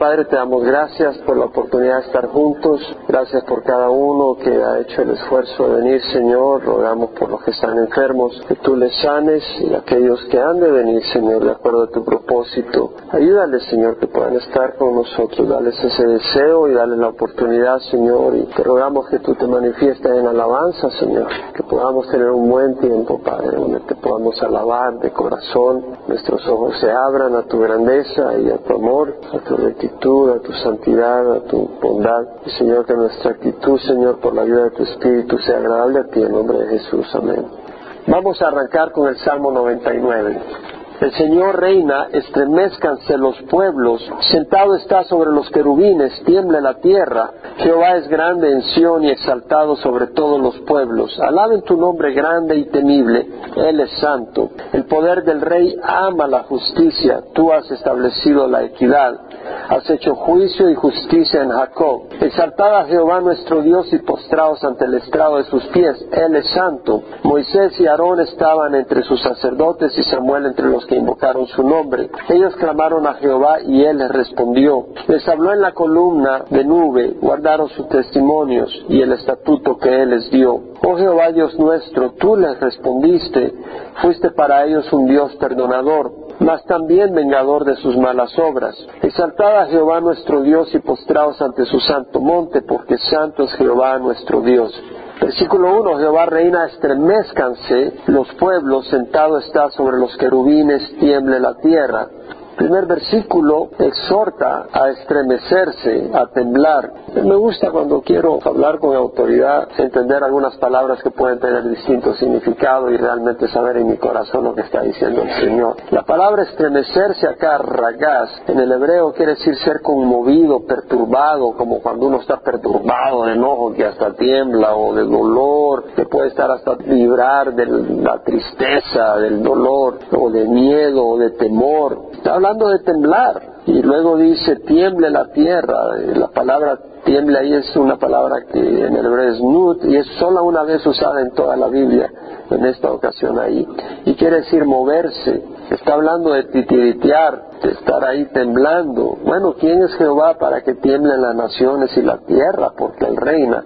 Padre, te damos gracias por la oportunidad de estar juntos. Gracias por cada uno que ha hecho el esfuerzo de venir, Señor. Rogamos por los que están enfermos, que tú les sanes y aquellos que han de venir, Señor, de acuerdo a tu propósito. Ayúdales, Señor, que puedan estar con nosotros. Dales ese deseo y dales la oportunidad, Señor. Y te rogamos que tú te manifiestes en alabanza, Señor. Que podamos tener un buen tiempo, Padre, donde te podamos alabar de corazón. Nuestros ojos se abran a tu grandeza y a tu amor, a tu rectitud a tu santidad, a tu bondad. Señor, que nuestra actitud, Señor, por la ayuda de tu Espíritu sea agradable a ti en nombre de Jesús. Amén. Vamos a arrancar con el Salmo 99. El Señor reina, estremezcanse los pueblos, sentado está sobre los querubines, tiemble la tierra. Jehová es grande en Sión y exaltado sobre todos los pueblos. Alaben tu nombre grande y temible, Él es santo. El poder del Rey ama la justicia, tú has establecido la equidad has hecho juicio y justicia en Jacob. Exaltad a Jehová nuestro Dios y postraos ante el estrado de sus pies. Él es santo. Moisés y Aarón estaban entre sus sacerdotes y Samuel entre los que invocaron su nombre. Ellos clamaron a Jehová y él les respondió. Les habló en la columna de nube, guardaron sus testimonios y el estatuto que él les dio. Oh Jehová Dios nuestro, tú les respondiste, fuiste para ellos un Dios perdonador mas también vengador de sus malas obras. Exaltad a Jehová nuestro Dios y postraos ante su santo monte, porque santo es Jehová nuestro Dios. Versículo 1, Jehová reina, estremezcanse los pueblos, sentado está sobre los querubines, tiemble la tierra primer versículo exhorta a estremecerse, a temblar. Me gusta cuando quiero hablar con autoridad, entender algunas palabras que pueden tener distinto significado y realmente saber en mi corazón lo que está diciendo el Señor. La palabra estremecerse acá, ragaz, en el hebreo quiere decir ser conmovido, perturbado, como cuando uno está perturbado de enojo que hasta tiembla o de dolor, que puede estar hasta vibrar de la tristeza, del dolor o de miedo o de temor. Está hablando de temblar. Y luego dice, tiemble la tierra. La palabra tiemble ahí es una palabra que en el hebreo es nut y es solo una vez usada en toda la Biblia, en esta ocasión ahí. Y quiere decir moverse. Está hablando de titiritear, de estar ahí temblando. Bueno, ¿quién es Jehová para que tiemblen las naciones y la tierra? Porque Él reina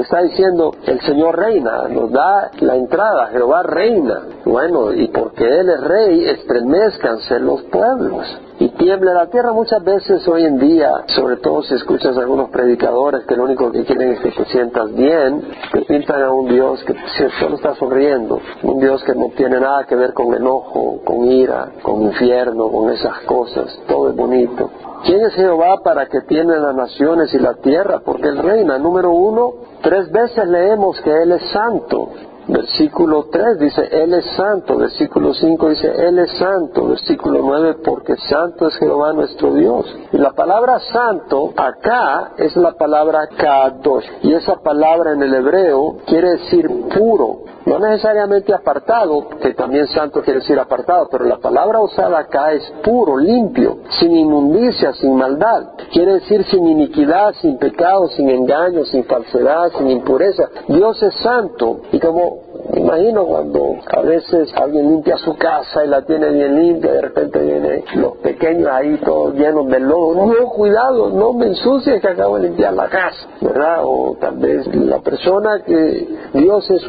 está diciendo, el Señor reina, nos da la entrada, Jehová reina. Bueno, y porque Él es rey, estremezcanse los pueblos y tiembla la tierra muchas veces hoy en día, sobre todo si escuchas a algunos predicadores que lo único que quieren es que te sientas bien, te pintan a un Dios que solo está sonriendo, un Dios que no tiene nada que ver con enojo, con ira, con infierno, con esas cosas, todo es bonito. ¿Quién es Jehová para que tiene las naciones y la tierra? Porque Él reina. Número uno, tres veces leemos que Él es santo. Versículo 3 dice, Él es santo. Versículo 5 dice, Él es santo. Versículo 9, porque santo es Jehová nuestro Dios. Y la palabra santo acá es la palabra kadosh. Y esa palabra en el hebreo quiere decir puro. No necesariamente apartado, que también santo quiere decir apartado, pero la palabra usada acá es puro, limpio, sin inmundicia, sin maldad. Quiere decir sin iniquidad, sin pecado, sin engaño, sin falsedad, sin impureza. Dios es santo y como me imagino cuando a veces alguien limpia su casa y la tiene bien limpia, de repente vienen los pequeños ahí todos llenos de lodo. No, cuidado, no me ensucies que acabo de limpiar la casa, ¿verdad? O tal vez la persona que Dios es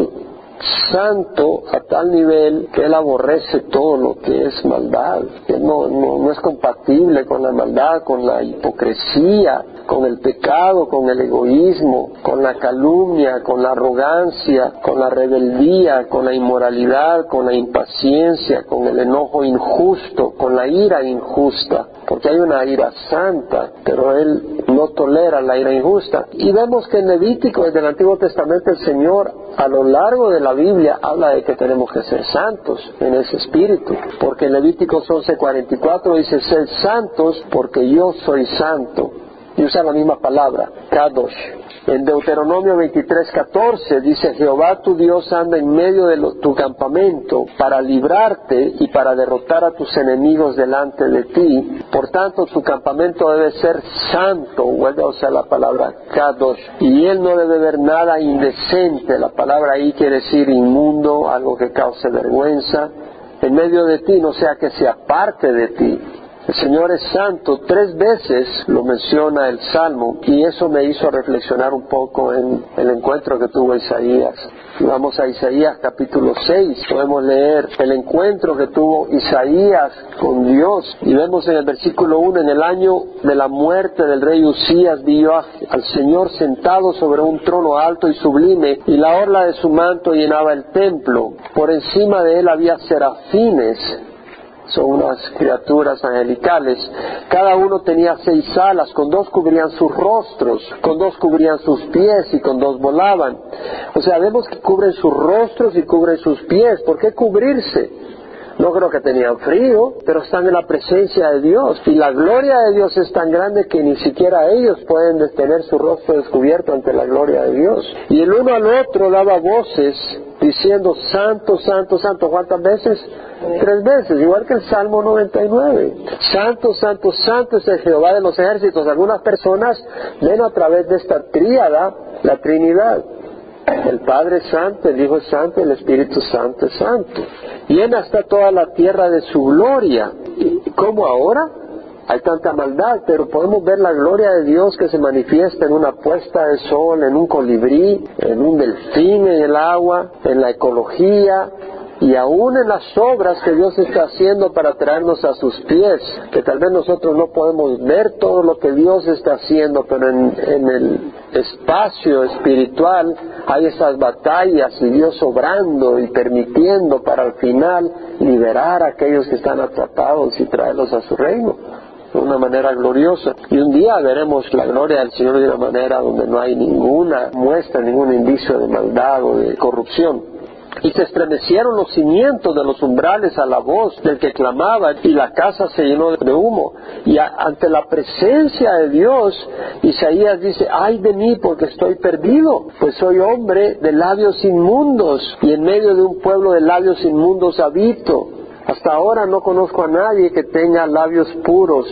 santo a tal nivel que él aborrece todo lo que es maldad, que no, no, es compatible con la maldad, con la hipocresía, con el pecado, con el egoísmo, con la calumnia, con la arrogancia, con la rebeldía, con la inmoralidad, con la impaciencia, con el enojo injusto, con la ira injusta, porque hay una ira santa, pero él no tolera la ira injusta. Y vemos que en Levítico, desde el Antiguo Testamento, el Señor a lo largo de la Biblia habla de que tenemos que ser santos en ese espíritu, porque en Levíticos 11:44 dice, ser santos porque yo soy santo y usa la misma palabra, Kadosh. En Deuteronomio 23:14 dice, Jehová tu Dios anda en medio de tu campamento para librarte y para derrotar a tus enemigos delante de ti. Por tanto, tu campamento debe ser santo, vuelve a usar la palabra Kadosh. Y él no debe ver nada indecente, la palabra ahí quiere decir inmundo, algo que cause vergüenza, en medio de ti, no sea que se aparte de ti El Señor es santo, tres veces lo menciona el Salmo y eso me hizo reflexionar un poco en el encuentro que tuvo Isaías. Vamos a Isaías capítulo 6, podemos leer el encuentro que tuvo Isaías con Dios y vemos en el versículo 1, en el año de la muerte del rey Usías vio al Señor sentado sobre un trono alto y sublime y la orla de su manto llenaba el templo. Por encima de él había serafines son unas criaturas angelicales. Cada uno tenía seis alas, con dos cubrían sus rostros, con dos cubrían sus pies y con dos volaban. O sea, vemos que cubren sus rostros y cubren sus pies. ¿Por qué cubrirse? No creo que tenían frío, pero están en la presencia de Dios. Y la gloria de Dios es tan grande que ni siquiera ellos pueden tener su rostro descubierto ante la gloria de Dios. Y el uno al otro daba voces diciendo, Santo, Santo, Santo. ¿Cuántas veces? Tres veces, igual que el Salmo 99. Santo, Santo, Santo es el Jehová de los ejércitos. Algunas personas ven a través de esta tríada la Trinidad. El Padre es santo, el Hijo es santo, el Espíritu Santo es santo. Llena está toda la tierra de su gloria. ¿Cómo ahora? Hay tanta maldad, pero podemos ver la gloria de Dios que se manifiesta en una puesta de sol, en un colibrí, en un delfín en el agua, en la ecología, y aún en las obras que Dios está haciendo para traernos a sus pies, que tal vez nosotros no podemos ver todo lo que Dios está haciendo, pero en, el espacio espiritual hay esas batallas y Dios obrando y permitiendo para al final liberar a aquellos que están atrapados y traerlos a su reino de una manera gloriosa. Y un día veremos la gloria del Señor de una manera donde no hay ninguna muestra, ningún indicio de maldad o de corrupción. Y se estremecieron los cimientos de los umbrales a la voz del que clamaba y la casa se llenó de humo. Y ante la presencia de Dios, Isaías dice, ay de mí porque estoy perdido, pues soy hombre de labios inmundos y en medio de un pueblo de labios inmundos habito. Hasta ahora no conozco a nadie que tenga labios puros,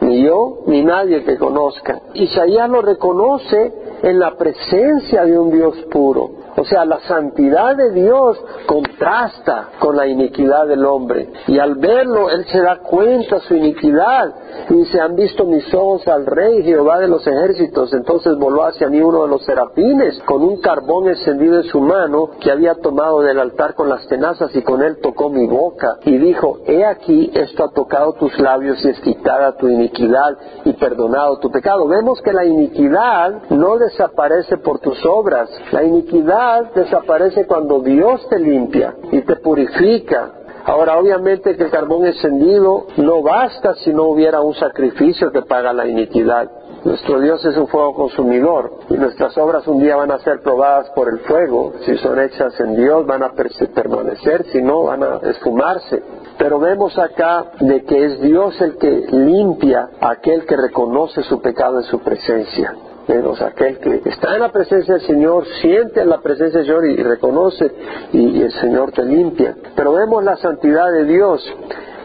ni yo ni nadie que conozca. Isaías lo reconoce en la presencia de un Dios puro. O sea, la santidad de Dios contrasta con la iniquidad del hombre. Y al verlo, él se da cuenta su iniquidad. Y dice, han visto mis ojos al rey Jehová de los ejércitos. Entonces voló hacia mí uno de los serafines con un carbón encendido en su mano que había tomado del altar con las tenazas y con él tocó mi boca. Y dijo, he aquí, esto ha tocado tus labios y es quitada tu iniquidad y perdonado tu pecado. Vemos que la iniquidad no desaparece por tus obras. La iniquidad desaparece cuando Dios te limpia y te purifica. Ahora, obviamente que el carbón encendido no basta si no hubiera un sacrificio que paga la iniquidad. Nuestro Dios es un fuego consumidor y nuestras obras un día van a ser probadas por el fuego. Si son hechas en Dios van a permanecer, si no van a esfumarse. Pero vemos acá de que es Dios el que limpia a aquel que reconoce su pecado en su presencia menos aquel que está en la presencia del Señor, siente la presencia del Señor y, reconoce y, el Señor te limpia. Pero vemos la santidad de Dios.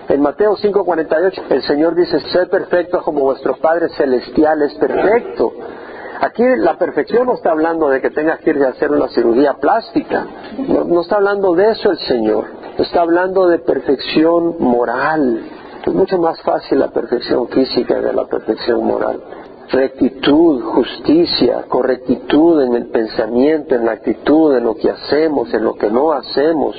En Mateo 5:48 el Señor dice, sé perfecto como vuestro Padre Celestial es perfecto. Aquí la perfección no está hablando de que tengas que ir a hacer una cirugía plástica, no, no está hablando de eso el Señor, está hablando de perfección moral. Es mucho más fácil la perfección física que la perfección moral rectitud, justicia, correctitud en el pensamiento, en la actitud, en lo que hacemos, en lo que no hacemos.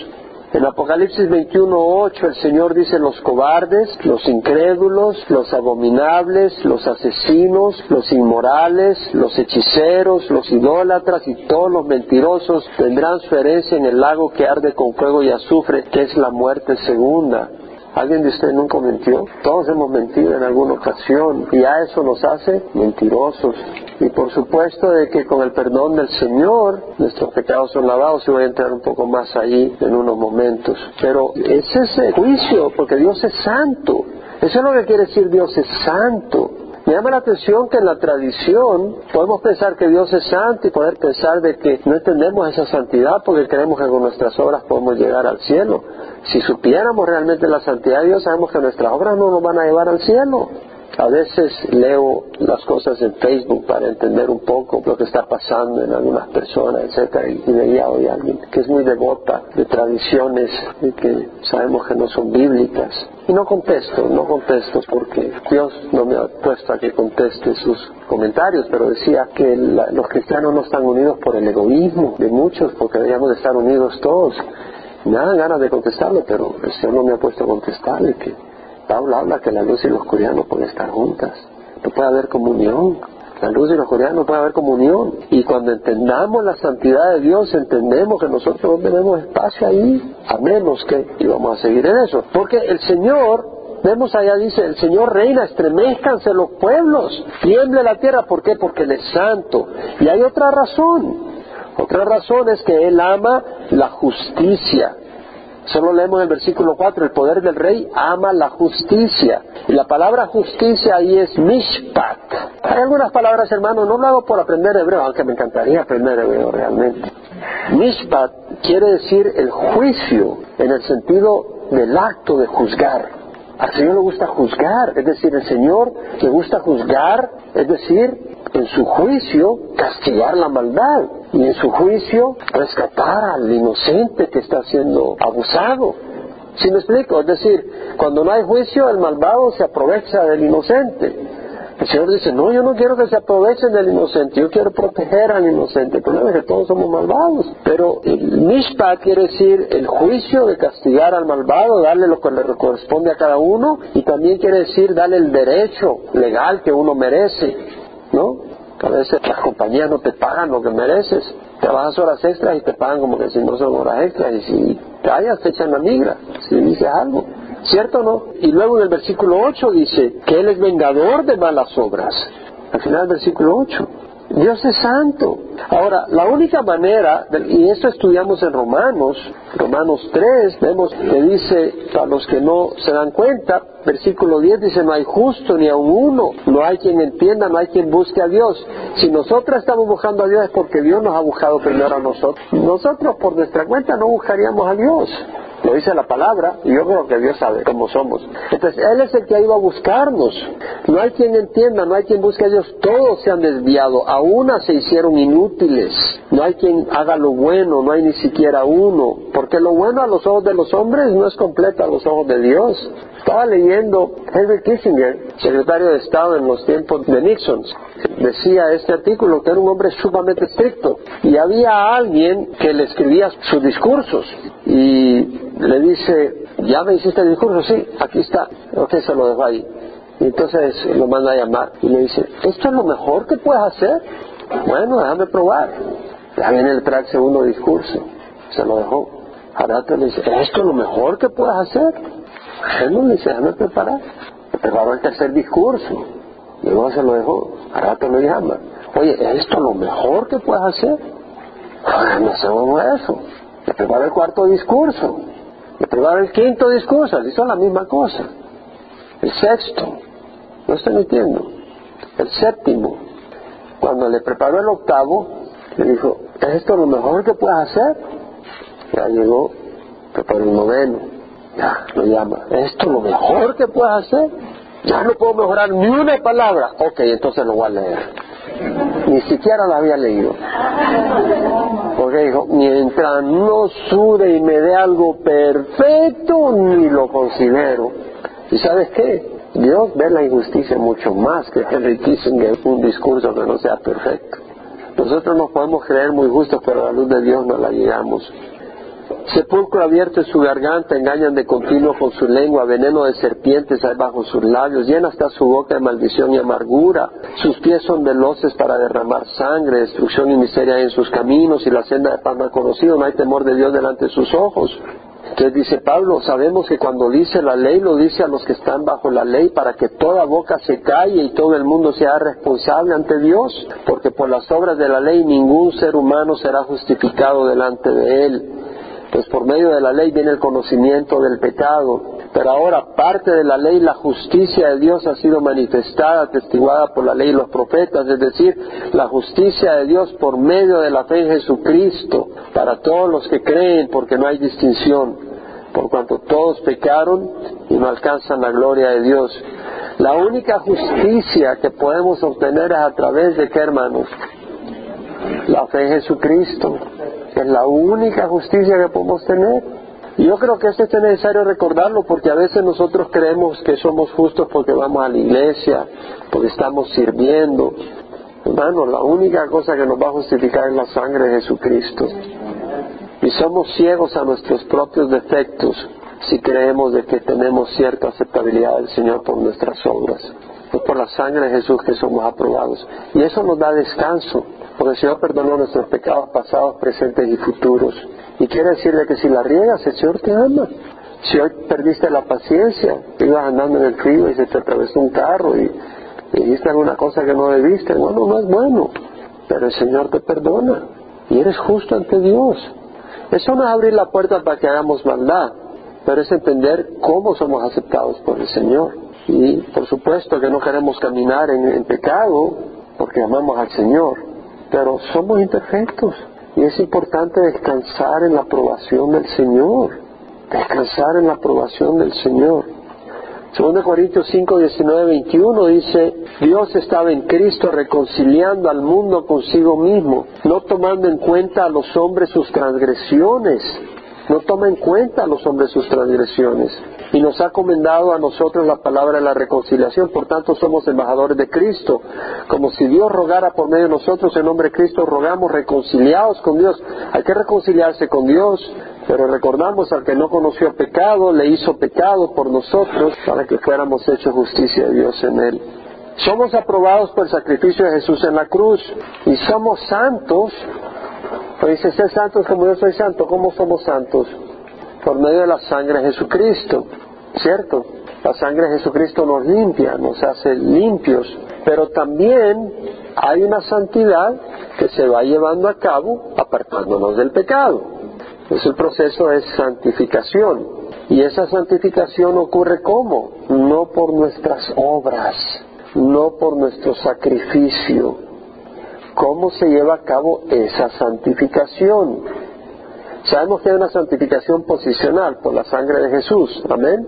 En Apocalipsis 21.8 el Señor dice los cobardes, los incrédulos, los abominables, los asesinos, los inmorales, los hechiceros, los idólatras y todos los mentirosos tendrán su herencia en el lago que arde con fuego y azufre, que es la muerte segunda. ¿Alguien de ustedes nunca mintió? Todos hemos mentido en alguna ocasión y a eso nos hace mentirosos. Y por supuesto de que con el perdón del Señor nuestros pecados son lavados y voy a entrar un poco más ahí en unos momentos. Pero es ese juicio porque Dios es santo. Eso es lo que quiere decir Dios es santo. Me llama la atención que en la tradición podemos pensar que Dios es santo y poder pensar de que no entendemos esa santidad porque creemos que con nuestras obras podemos llegar al cielo. Si supiéramos realmente la santidad de Dios, sabemos que nuestras obras no nos van a llevar al cielo. A veces leo las cosas en Facebook para entender un poco lo que está pasando en algunas personas, etcétera, y veía hoy a alguien que es muy devota de tradiciones y que sabemos que no son bíblicas. Y no contesto, no contesto porque Dios no me ha puesto a que conteste sus comentarios, pero decía que los cristianos no están unidos por el egoísmo de muchos, porque deberíamos de estar unidos todos. Me dan ganas de contestarle, pero el Señor no me ha puesto a contestarle que Pablo habla que la luz y la oscuridad no pueden estar juntas, no puede haber comunión. La luz y la oscuridad no puede haber comunión. Y cuando entendamos la santidad de Dios, entendemos que nosotros no tenemos espacio ahí, a menos que, y vamos a seguir en eso. Porque el Señor, vemos allá, dice, el Señor reina, estremezcanse los pueblos, tiemble la tierra. ¿Por qué? Porque Él es santo. Y hay otra razón. Otra razón es que Él ama la justicia. Solo leemos el versículo 4, el poder del rey ama la justicia. Y la palabra justicia ahí es mishpat. Hay algunas palabras, hermano, no lo hago por aprender hebreo, aunque me encantaría aprender hebreo realmente. Mishpat quiere decir el juicio en el sentido del acto de juzgar. Al Señor le gusta juzgar, es decir, el Señor le gusta juzgar, es decir, en su juicio castigar la maldad y en su juicio rescatar al inocente que está siendo abusado. ¿Sí me explico? Es decir, cuando no hay juicio, el malvado se aprovecha del inocente. El Señor dice, no, yo no quiero que se aprovechen del inocente, yo quiero proteger al inocente. El problema es que todos somos malvados. Pero el mishpat quiere decir el juicio de castigar al malvado, darle lo que le corresponde a cada uno, y también quiere decir darle el derecho legal que uno merece. ¿No? A veces las compañías no te pagan lo que mereces. Trabajas horas extras y te pagan como que si no son horas extras. Y si callas te echan la migra, si dices algo. ¿Cierto o no? Y luego en el versículo 8 dice que Él es vengador de malas obras. Al final del versículo 8. Dios es santo. Ahora, la única manera, y esto estudiamos en Romanos, Romanos 3, vemos que dice, a los que no se dan cuenta, versículo 10 dice, no hay justo ni aun uno, no hay quien entienda, no hay quien busque a Dios. Si nosotros estamos buscando a Dios es porque Dios nos ha buscado primero a nosotros. Nosotros por nuestra cuenta no buscaríamos a Dios. Lo dice la palabra y yo creo que Dios sabe cómo somos. Entonces, Él es el que ha ido a buscarnos. No hay quien entienda, no hay quien busque a Dios. Todos se han desviado, a una se hicieron inútiles. No hay quien haga lo bueno, no hay ni siquiera uno. Porque lo bueno a los ojos de los hombres no es completo a los ojos de Dios. Estaba leyendo Henry Kissinger, secretario de Estado en los tiempos de Nixon, decía este artículo que era un hombre sumamente estricto y había alguien que le escribía sus discursos y le dice, ¿ya me hiciste el discurso? Sí, aquí está. Ok, se lo dejo ahí. Y entonces lo manda a llamar y le dice, ¿esto es lo mejor que puedes hacer? Bueno, déjame probar. Ya viene el track segundo discurso. Se lo dejó. Ahora le dice, ¿esto es lo mejor que puedes hacer? Bueno, le dice, déjame preparar. Preparó el tercer discurso. Luego se lo dejó. Ahora te lo llama. Oye, ¿esto es lo mejor que puedes hacer? no hacemos eso. Le prepara el cuarto discurso. Le prepara el quinto discurso. Le hizo la misma cosa. El sexto. No estoy mintiendo. El séptimo. Cuando le preparó el octavo, le dijo, ¿es esto lo mejor que puedes hacer? Ya llegó, preparó el noveno. Ya, lo llama. ¿Es esto lo mejor que puedes hacer? Ya no puedo mejorar ni una palabra. Ok, entonces lo voy a leer. Ni siquiera lo había leído. Porque dijo, mientras no sude y me dé algo perfecto, ni lo considero. ¿Y sabes qué? Dios ve la injusticia mucho más que Henry Kissinger un discurso que no sea perfecto. Nosotros nos podemos creer muy justos, pero la luz de Dios no la llegamos. Sepulcro abierto en su garganta, engañan de continuo con su lengua, veneno de serpientes hay bajo sus labios, llena está su boca de maldición y amargura, sus pies son veloces para derramar sangre, destrucción y miseria en sus caminos, y la senda de paz no conocido, no hay temor de Dios delante de sus ojos. Entonces dice Pablo, sabemos que cuando dice la ley lo dice a los que están bajo la ley para que toda boca se calle y todo el mundo sea responsable ante Dios, porque por las obras de la ley ningún ser humano será justificado delante de él pues por medio de la ley viene el conocimiento del pecado. Pero ahora parte de la ley, la justicia de Dios ha sido manifestada, atestiguada por la ley y los profetas, es decir, la justicia de Dios por medio de la fe en Jesucristo, para todos los que creen, porque no hay distinción, por cuanto todos pecaron y no alcanzan la gloria de Dios. La única justicia que podemos obtener es a través de qué, hermanos? La fe en Jesucristo. Es la única justicia que podemos tener. Y yo creo que esto es necesario recordarlo porque a veces nosotros creemos que somos justos porque vamos a la iglesia, porque estamos sirviendo. Hermano, la única cosa que nos va a justificar es la sangre de Jesucristo. Y somos ciegos a nuestros propios defectos si creemos de que tenemos cierta aceptabilidad del Señor por nuestras obras. Es por la sangre de Jesús que somos aprobados. Y eso nos da descanso, porque el Señor perdonó nuestros pecados pasados, presentes y futuros. Y quiere decirle que si la riegas, el Señor te ama. Si hoy perdiste la paciencia, ibas andando en el frío y se te atravesó un carro y, dijiste alguna cosa que no debiste, bueno, no es bueno, pero el Señor te perdona y eres justo ante Dios. Eso no es abrir la puerta para que hagamos maldad, pero es entender cómo somos aceptados por el Señor. Y por supuesto que no queremos caminar en, pecado porque amamos al Señor, pero somos imperfectos y es importante descansar en la aprobación del Señor, descansar en la aprobación del Señor. 2 Corintios 5, 19, 21 dice, Dios estaba en Cristo reconciliando al mundo consigo mismo, no tomando en cuenta a los hombres sus transgresiones. No toma en cuenta a los hombres sus transgresiones y nos ha comendado a nosotros la palabra de la reconciliación, por tanto somos embajadores de Cristo, como si Dios rogara por medio de nosotros en nombre de Cristo, rogamos reconciliados con Dios. Hay que reconciliarse con Dios, pero recordamos al que no conoció pecado, le hizo pecado por nosotros para que fuéramos hechos justicia de Dios en él. Somos aprobados por el sacrificio de Jesús en la cruz y somos santos pues dice, ser santos como yo soy santo. ¿Cómo somos santos? Por medio de la sangre de Jesucristo, ¿cierto? La sangre de Jesucristo nos limpia, nos hace limpios, pero también hay una santidad que se va llevando a cabo apartándonos del pecado. Es el proceso de santificación. Y esa santificación ocurre ¿cómo? No por nuestras obras, no por nuestro sacrificio, cómo se lleva a cabo esa santificación. Sabemos que hay una santificación posicional por la sangre de Jesús, amén.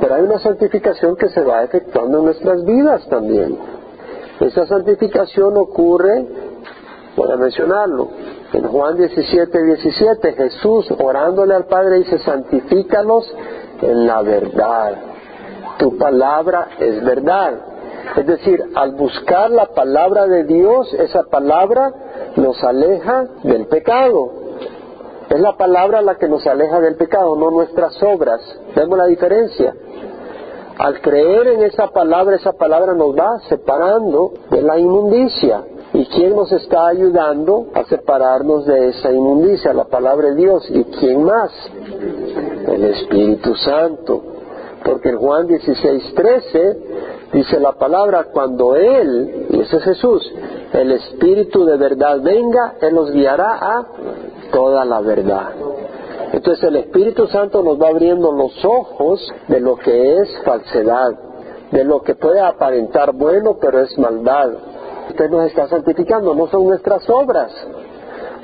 Pero hay una santificación que se va efectuando en nuestras vidas también. Esa santificación ocurre, voy a mencionarlo, en Juan 17, 17, Jesús orándole al Padre dice, santifícalos en la verdad. Tu palabra es verdad. Es decir, al buscar la palabra de Dios, esa palabra nos aleja del pecado. Es la palabra la que nos aleja del pecado, no nuestras obras. Vemos la diferencia. Al creer en esa palabra, esa palabra nos va separando de la inmundicia. ¿Y quién nos está ayudando a separarnos de esa inmundicia? La palabra de Dios. ¿Y quién más? El Espíritu Santo. Porque en Juan 16, 13 Dice la palabra, cuando Él, y ese es Jesús, el Espíritu de verdad venga, Él nos guiará a toda la verdad. Entonces el Espíritu Santo nos va abriendo los ojos de lo que es falsedad, de lo que puede aparentar bueno, pero es maldad. Usted nos está santificando, no son nuestras obras.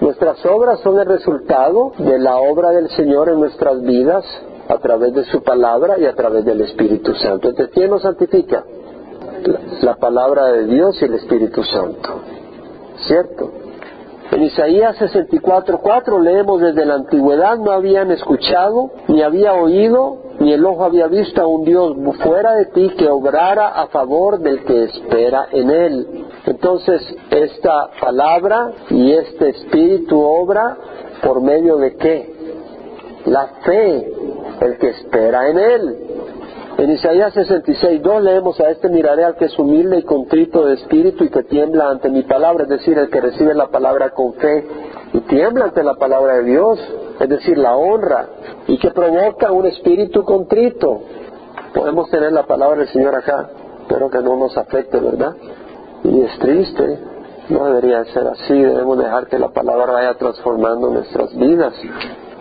Nuestras obras son el resultado de la obra del Señor en nuestras vidas, a través de su palabra y a través del Espíritu Santo. Entonces, ¿quién nos santifica? La, palabra de Dios y el Espíritu Santo. ¿Cierto? En Isaías 64.4 leemos desde la antigüedad no habían escuchado, ni había oído, ni el ojo había visto a un Dios fuera de ti que obrara a favor del que espera en él. Entonces, esta palabra y este espíritu obra por medio de qué? La fe el que espera en él. En Isaías 66, 2 leemos a este miraré al que es humilde y contrito de espíritu y que tiembla ante mi palabra, es decir, el que recibe la palabra con fe y tiembla ante la palabra de Dios, es decir, la honra, y que provoca un espíritu contrito. Podemos tener la palabra del Señor acá, pero que no nos afecte, ¿verdad? Y es triste, no debería ser así, debemos dejar que la palabra vaya transformando nuestras vidas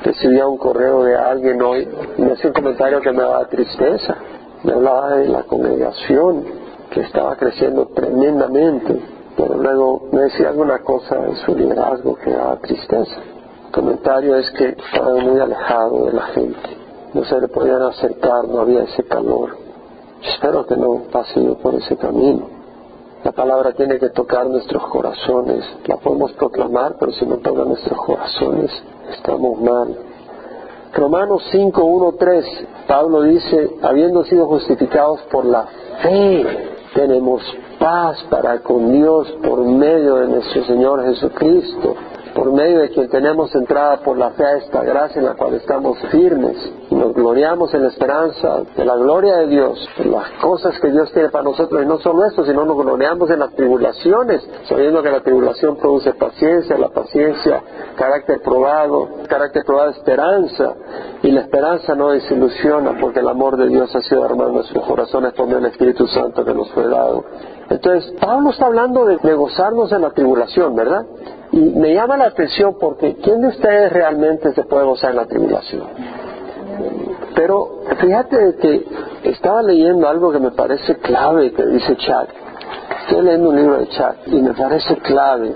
recibía un correo de alguien hoy me hacía un comentario que me daba tristeza. Me hablaba de la congregación que estaba creciendo tremendamente, pero luego me decía alguna cosa de su liderazgo que daba tristeza. El comentario es que estaba muy alejado de la gente, no se le podían acercar, no había ese calor. Espero que no pase yo por ese camino. La palabra tiene que tocar nuestros corazones. La podemos proclamar, pero si no toca nuestros corazones, estamos mal. Romanos 5, 1, 3, Pablo dice, habiendo sido justificados por la fe, tenemos paz para con Dios por medio de nuestro Señor Jesucristo por medio de quien tenemos entrada por la fe a esta gracia en la cual estamos firmes nos gloriamos en la esperanza de la gloria de Dios, en las cosas que Dios tiene para nosotros y no solo esto, sino nos gloriamos en las tribulaciones, sabiendo que la tribulación produce paciencia, la paciencia carácter probado, carácter probado esperanza y la esperanza no desilusiona porque el amor de Dios ha sido derramado en nuestros corazones por el Espíritu Santo que nos fue dado. Entonces, Pablo está hablando de, de gozarnos en la tribulación, ¿verdad? Y me llama la atención porque ¿quién de ustedes realmente se puede gozar en la tribulación? Pero fíjate que estaba leyendo algo que me parece clave que dice Chuck. Estoy leyendo un libro de Chuck y me parece clave.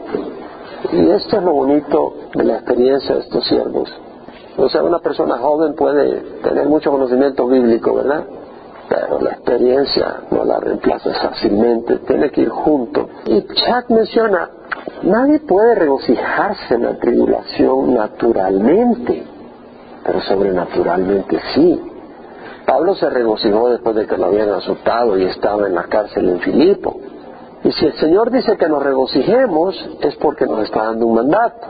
Y esto es lo bonito de la experiencia de estos siervos. O sea, una persona joven puede tener mucho conocimiento bíblico, ¿verdad? Pero la experiencia no la reemplaza fácilmente, tiene que ir junto. Y Chuck menciona Nadie puede regocijarse en la tribulación naturalmente, pero sobrenaturalmente sí. Pablo se regocijó después de que lo habían azotado y estaba en la cárcel en Filipo. Y si el Señor dice que nos regocijemos, es porque nos está dando un mandato.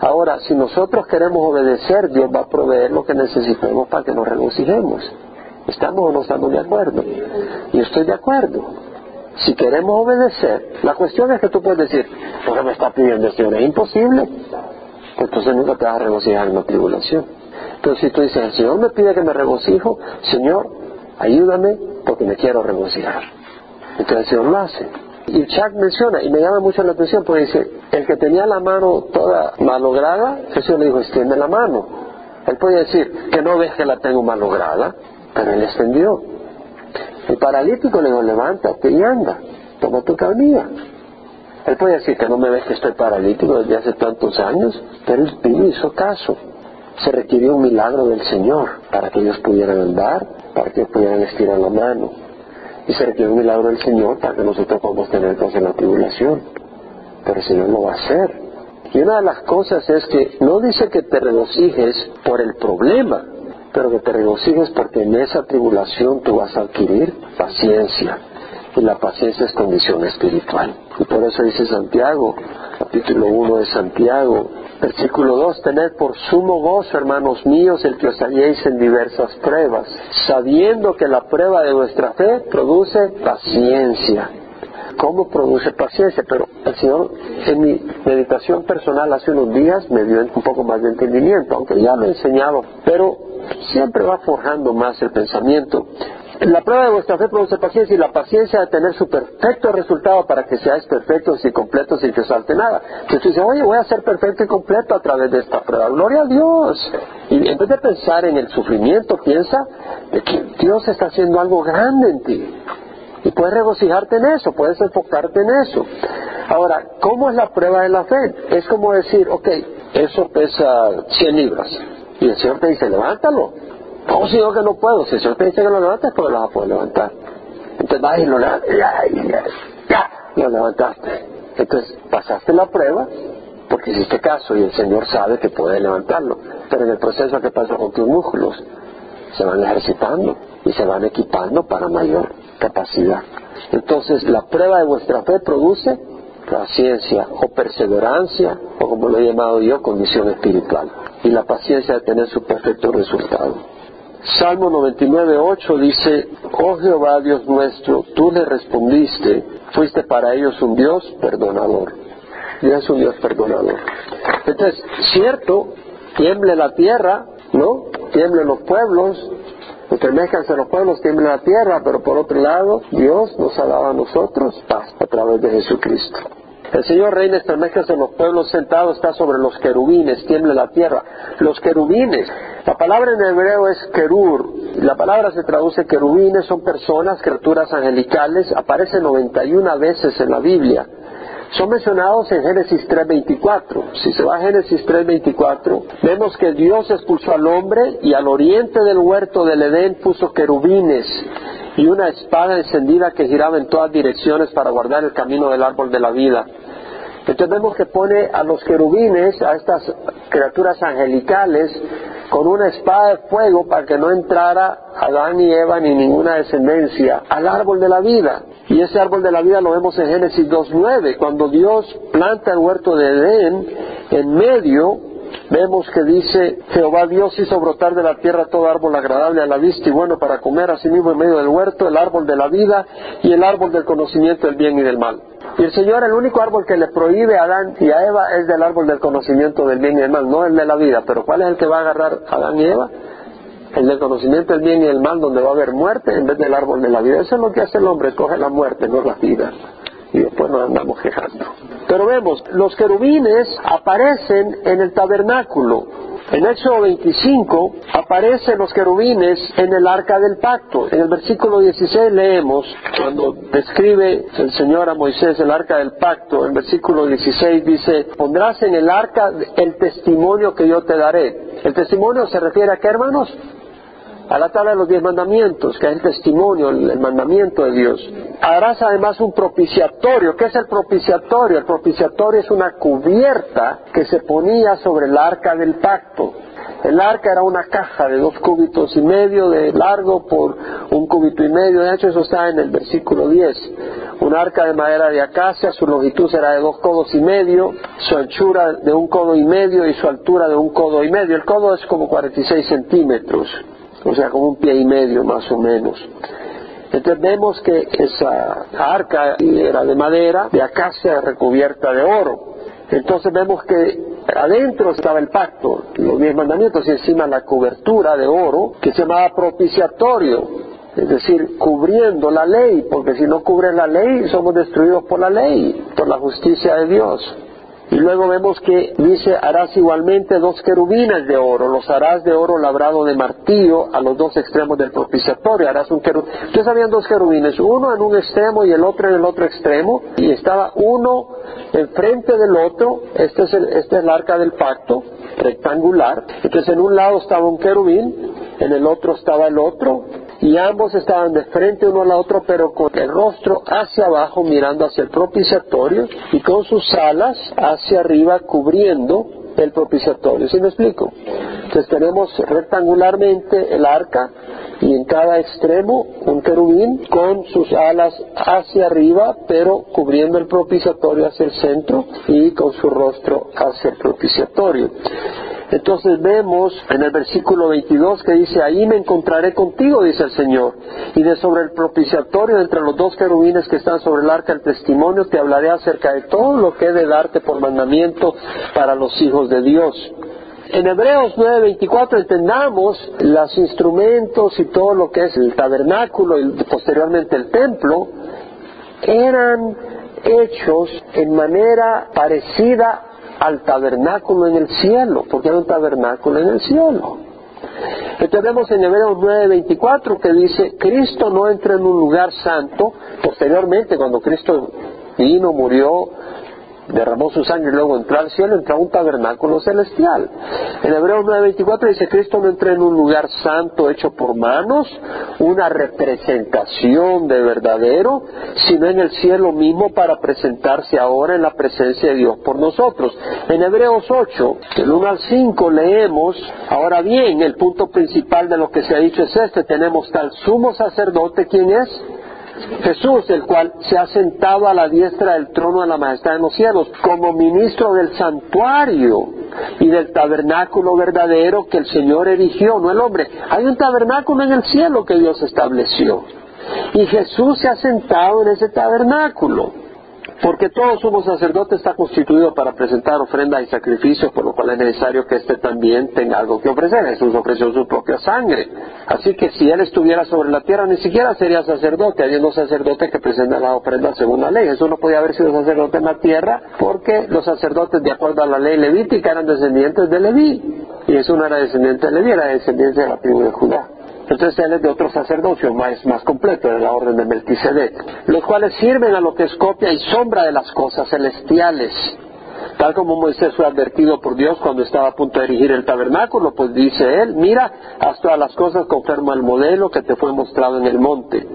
Ahora, si nosotros queremos obedecer, Dios va a proveer lo que necesitemos para que nos regocijemos. ¿Estamos o no estamos de acuerdo? Y estoy de acuerdo. Si queremos obedecer, la cuestión es que tú puedes decir, ¿por qué me está pidiendo el Señor? Es imposible. Pues entonces nunca te vas a regocijar en la tribulación. Pero si tú dices, el Señor me pide que me regocijo, Señor, ayúdame porque me quiero regocijar. Entonces el Señor lo hace. Y Chuck menciona, y me llama mucho la atención, porque dice, el que tenía la mano toda malograda, Jesús le dijo, extiende la mano. Él puede decir, que no ves que la tengo malograda, pero él extendió. El paralítico le dijo, levántate y anda, toma tu camilla. Él puede decir que no me ves que estoy paralítico desde hace tantos años, pero él hizo caso. Se requirió un milagro del Señor para que ellos pudieran andar, para que pudieran estirar la mano. Y se requirió un milagro del Señor para que nosotros podamos tener cosas en la tribulación. Pero el Señor lo va a hacer. Y una de las cosas es que no dice que te regocijes por el problema, pero que te regocijes porque en esa tribulación tú vas a adquirir paciencia. Y la paciencia es condición espiritual. Y por eso dice Santiago, capítulo 1 de Santiago, versículo 2, tened por sumo gozo, hermanos míos, el que os halléis en diversas pruebas, sabiendo que la prueba de vuestra fe produce paciencia. ¿Cómo produce paciencia? Pero el Señor en mi meditación personal hace unos días me dio un poco más de entendimiento, aunque ya lo he enseñado. Pero siempre va forjando más el pensamiento. La prueba de vuestra fe produce paciencia y la paciencia de tener su perfecto resultado para que seáis perfectos y completos sin que salte nada. Entonces tú dices, oye, voy a ser perfecto y completo a través de esta prueba. Gloria a Dios. Y en vez de pensar en el sufrimiento, piensa de que Dios está haciendo algo grande en ti. Y puedes regocijarte en eso, puedes enfocarte en eso. Ahora, ¿cómo es la prueba de la fe? Es como decir, ok, eso pesa 100 libras. Y el Señor te dice, levántalo. ¿Cómo si yo que no puedo? Si el Señor te dice que lo levantes, pues lo vas a poder levantar. Entonces vas y lo levantas. Ya, lo levantaste. Entonces pasaste la prueba porque hiciste caso y el Señor sabe que puede levantarlo. Pero en el proceso que pasa con tus músculos, se van ejercitando y se van equipando para mayor capacidad. Entonces la prueba de vuestra fe produce paciencia o perseverancia, o como lo he llamado yo, condición espiritual y la paciencia de tener su perfecto resultado. Salmo 99.8 dice, Oh Jehová Dios nuestro, tú le respondiste, fuiste para ellos un Dios perdonador. Dios es un Dios perdonador. Entonces, cierto, tiemble la tierra, ¿no? Tiemblen los pueblos, entremezcanse los pueblos, tiemble la tierra, pero por otro lado, Dios nos ha dado a nosotros paz a través de Jesucristo. El Señor reina estremezcas en los pueblos sentados, está sobre los querubines, tiembla la tierra. Los querubines, la palabra en hebreo es querur, la palabra se traduce querubines, son personas, criaturas angelicales, aparecen 91 veces en la Biblia. Son mencionados en Génesis 3.24. Si se va a Génesis 3.24, vemos que Dios expulsó al hombre y al oriente del huerto del Edén puso querubines y una espada encendida que giraba en todas direcciones para guardar el camino del árbol de la vida. Entonces vemos que pone a los querubines, a estas criaturas angelicales, con una espada de fuego para que no entrara Adán y Eva ni ninguna descendencia al árbol de la vida. Y ese árbol de la vida lo vemos en Génesis 2.9, cuando Dios planta el huerto de Edén en medio vemos que dice, Jehová Dios hizo brotar de la tierra todo árbol agradable a la vista y bueno para comer, asimismo en medio del huerto, el árbol de la vida y el árbol del conocimiento del bien y del mal. Y el Señor, el único árbol que le prohíbe a Adán y a Eva es del árbol del conocimiento del bien y del mal, no el de la vida. Pero ¿cuál es el que va a agarrar a Adán y Eva? El del conocimiento del bien y del mal, donde va a haber muerte en vez del árbol de la vida. Eso es lo que hace el hombre, escoge la muerte, no la vida. Y nos andamos quejando. Pero vemos, los querubines aparecen en el tabernáculo. En Éxodo 25 aparecen los querubines en el arca del pacto. En el versículo 16 leemos, cuando describe el Señor a Moisés el arca del pacto, en el versículo 16 dice, pondrás en el arca el testimonio que yo te daré. El testimonio se refiere a qué, hermanos? A la tabla de los diez mandamientos, que es el testimonio, el, mandamiento de Dios. Harás además un propiciatorio. ¿Qué es el propiciatorio? El propiciatorio es una cubierta que se ponía sobre el arca del pacto. El arca era una caja de dos cúbitos y medio de largo por un cúbito y medio de ancho, eso está en el versículo 10. Un arca de madera de acacia, su longitud será de dos codos y medio, su anchura de un codo y medio y su altura de un codo y medio. El codo es como 46 centímetros o sea, como un pie y medio más o menos. Entonces vemos que esa arca era de madera, de acacia recubierta de oro. Entonces vemos que adentro estaba el pacto, los diez mandamientos, y encima la cobertura de oro que se llamaba propiciatorio, es decir, cubriendo la ley, porque si no cubre la ley somos destruidos por la ley, por la justicia de Dios. Y luego vemos que dice, harás igualmente dos querubines de oro, los harás de oro labrado de martillo a los dos extremos del propiciatorio, harás un querubín. Entonces habían dos querubines, uno en un extremo y el otro en el otro extremo, y estaba uno enfrente del otro, este es el, este es el arca del pacto, rectangular. Entonces en un lado estaba un querubín, en el otro estaba el otro, y ambos estaban de frente uno al otro, pero con el rostro hacia abajo mirando hacia el propiciatorio y con sus alas hacia arriba cubriendo el propiciatorio. ¿Sí me explico? Entonces tenemos rectangularmente el arca y en cada extremo un querubín con sus alas hacia arriba, pero cubriendo el propiciatorio hacia el centro y con su rostro hacia el propiciatorio. Entonces vemos en el versículo 22 que dice, ahí me encontraré contigo, dice el Señor, y de sobre el propiciatorio entre los dos querubines que están sobre el arca del testimonio te hablaré acerca de todo lo que he de darte por mandamiento para los hijos de Dios. En Hebreos 9:24 entendamos los instrumentos y todo lo que es el tabernáculo y posteriormente el templo, eran hechos en manera parecida al tabernáculo en el cielo, porque hay un tabernáculo en el cielo. Entonces vemos en Hebreos 9:24 que dice, Cristo no entra en un lugar santo, posteriormente cuando Cristo vino, murió, derramó su sangre y luego entró al cielo, entró a un tabernáculo celestial. En Hebreos 9:24 dice, Cristo no entró en un lugar santo hecho por manos, una representación de verdadero, sino en el cielo mismo para presentarse ahora en la presencia de Dios por nosotros. En Hebreos 8, del 1 al 5 leemos, ahora bien, el punto principal de lo que se ha dicho es este, tenemos tal sumo sacerdote, ¿quién es? Jesús, el cual se ha sentado a la diestra del trono de la majestad en los cielos, como ministro del santuario y del tabernáculo verdadero que el Señor erigió, no el hombre. Hay un tabernáculo en el cielo que Dios estableció. Y Jesús se ha sentado en ese tabernáculo. Porque todo sumo sacerdote está constituido para presentar ofrendas y sacrificios, por lo cual es necesario que éste también tenga algo que ofrecer. Jesús ofreció su propia sangre. Así que si él estuviera sobre la tierra, ni siquiera sería sacerdote, habiendo sacerdote que presenta la ofrenda según la ley. Jesús no podía haber sido sacerdote en la tierra porque los sacerdotes, de acuerdo a la ley levítica, eran descendientes de Leví. Y Jesús no era descendiente de Leví, era descendiente de la tribu de Judá. Entonces él es de otro sacerdocio más, completo, de la orden de Melquisedec, los cuales sirven a lo que es copia y sombra de las cosas celestiales. Tal como Moisés fue advertido por Dios cuando estaba a punto de erigir el tabernáculo, pues dice él, mira, haz todas las cosas conforme al modelo que te fue mostrado en el monte.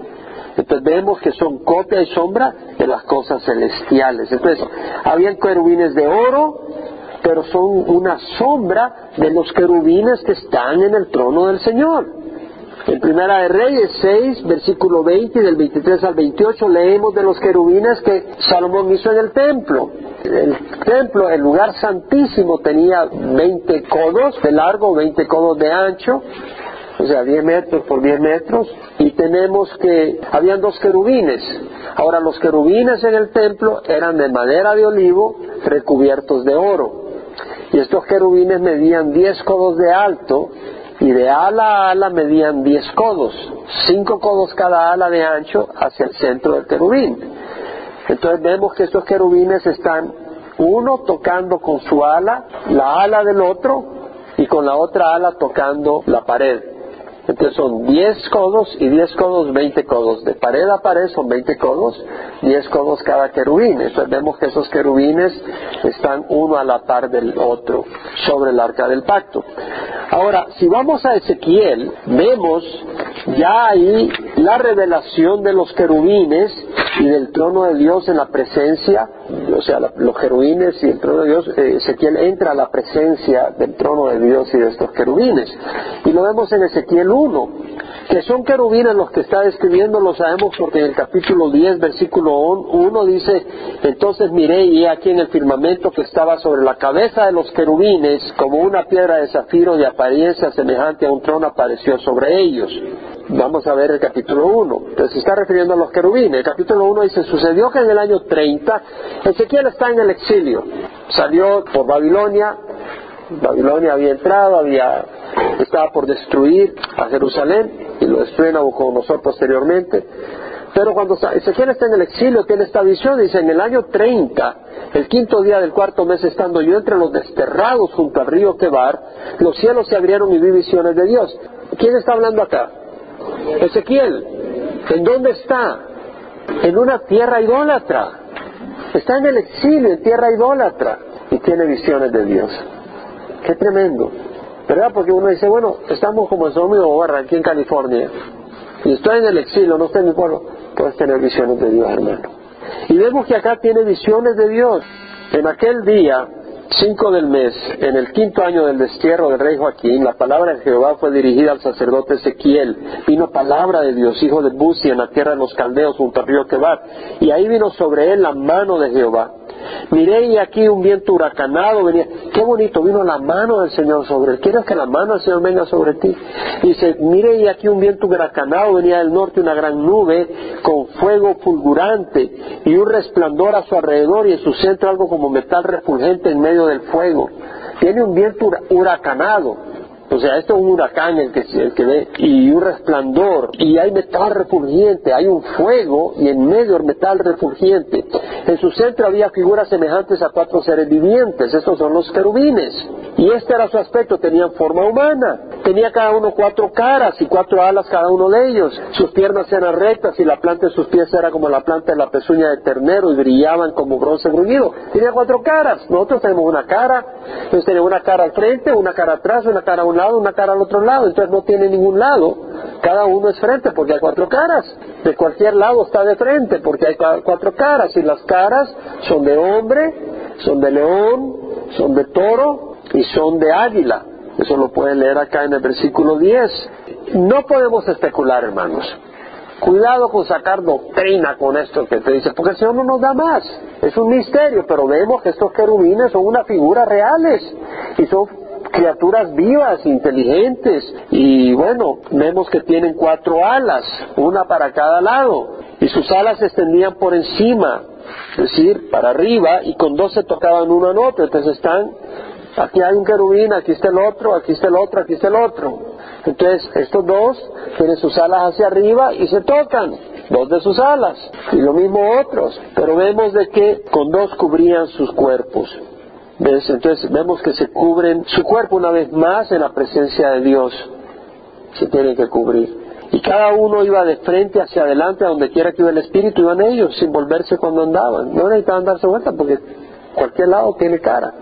Entonces vemos que son copia y sombra de las cosas celestiales. Entonces, habían querubines de oro, pero son una sombra de los querubines que están en el trono del Señor. En Primera de Reyes 6, versículo 20 y del 23 al 28 leemos de los querubines que Salomón hizo en el templo. El templo, el lugar santísimo, tenía 20 codos de largo, 20 codos de ancho, o sea, 10 metros por 10 metros, y tenemos que habían dos querubines. Ahora, los querubines en el templo eran de madera de olivo recubiertos de oro. Y estos querubines medían 10 codos de alto y de ala a ala medían 10 codos, 5 codos cada ala de ancho hacia el centro del querubín. Entonces vemos que estos querubines están uno tocando con su ala la ala del otro y con la otra ala tocando la pared. Entonces son 10 codos y 10 codos, 20 codos. De pared a pared son 20 codos, 10 codos cada querubín. Entonces vemos que esos querubines están uno a la par del otro sobre el arca del pacto. Ahora, si vamos a Ezequiel, vemos ya ahí la revelación de los querubines y del trono de Dios en la presencia, o sea, los querubines y el trono de Dios, eh, Ezequiel entra a la presencia del trono de Dios y de estos querubines. Y lo vemos en Ezequiel 1, que son querubines los que está describiendo, lo sabemos porque en el capítulo 10, versículo 1 dice, entonces miré y aquí en el firmamento que estaba sobre la cabeza de los querubines, como una piedra de zafiro de apariencia semejante a un trono apareció sobre ellos. Vamos a ver el capítulo 1. Entonces se está refiriendo a los querubines. El capítulo 1 dice, sucedió que en el año 30, Ezequiel está en el exilio. Salió por Babilonia, Babilonia había entrado, había, estaba por destruir a Jerusalén y lo destruye Nabucodonosor posteriormente. Pero cuando Ezequiel está en el exilio, tiene esta visión, dice, en el año 30, el quinto día del cuarto mes, estando yo entre los desterrados junto al río Quebar, los cielos se abrieron y vi visiones de Dios. ¿Quién está hablando acá? Ezequiel, ¿en dónde está? En una tierra idólatra. Está en el exilio, en tierra idólatra, y tiene visiones de Dios. Qué tremendo. ¿Verdad? Porque uno dice, bueno, estamos como en Somi o aquí en California, y estoy en el exilio, no estoy en mi pueblo, puedes tener visiones de Dios, hermano. Y vemos que acá tiene visiones de Dios. En aquel día, cinco del mes, en el quinto año del destierro del rey Joaquín, la palabra de Jehová fue dirigida al sacerdote Ezequiel. Vino palabra de Dios, hijo de Buzi, en la tierra de los caldeos, junto al río Quebar. Y ahí vino sobre él la mano de Jehová. Miré y aquí un viento huracanado venía. Qué bonito, vino la mano del Señor sobre él. ¿Quieres que la mano del Señor venga sobre ti? Dice, mire y aquí un viento huracanado venía del norte, una gran nube con fuego fulgurante y un resplandor a su alrededor y en su centro algo como metal refulgente en medio del fuego. Tiene un viento huracanado. O sea, esto es un huracán el que, el ve, y un resplandor, y hay metal refulgiente, hay un fuego, y en medio el metal refulgiente. En su centro había figuras semejantes a cuatro seres vivientes, estos son los querubines. Y este era su aspecto, tenían forma humana. Tenía cada uno cuatro caras y cuatro alas cada uno de ellos. Sus piernas eran rectas y la planta de sus pies era como la planta de la pezuña de ternero y brillaban como bronce bruñido. Tenía cuatro caras. Nosotros tenemos una cara, entonces tenemos una cara al frente, una cara atrás, una cara a un lado, una cara al otro lado. Entonces no tiene ningún lado. Cada uno es frente porque hay cuatro caras. De cualquier lado está de frente porque hay cuatro caras y las caras son de hombre, son de león, son de toro y son de águila. Eso lo pueden leer acá en el versículo 10. No podemos especular, hermanos. Cuidado con sacar doctrina con esto que te dice, porque el Señor no nos da más. Es un misterio, pero vemos que estos querubines son unas figuras reales y son criaturas vivas, inteligentes, y bueno, vemos que tienen cuatro alas, una para cada lado, y sus alas se extendían por encima, es decir, para arriba, y con dos se tocaban uno en otro, entonces están, aquí hay un querubín, aquí está el otro, aquí está el otro, aquí está el otro. Entonces, estos dos tienen sus alas hacia arriba y se tocan, dos de sus alas, y lo mismo otros, pero vemos de que con dos cubrían sus cuerpos. Entonces vemos que se cubren su cuerpo una vez más en la presencia de Dios. Se tienen que cubrir. Y cada uno iba de frente hacia adelante, a donde quiera que iba el Espíritu, iban ellos, sin volverse cuando andaban. No necesitaban darse vuelta porque cualquier lado tiene cara.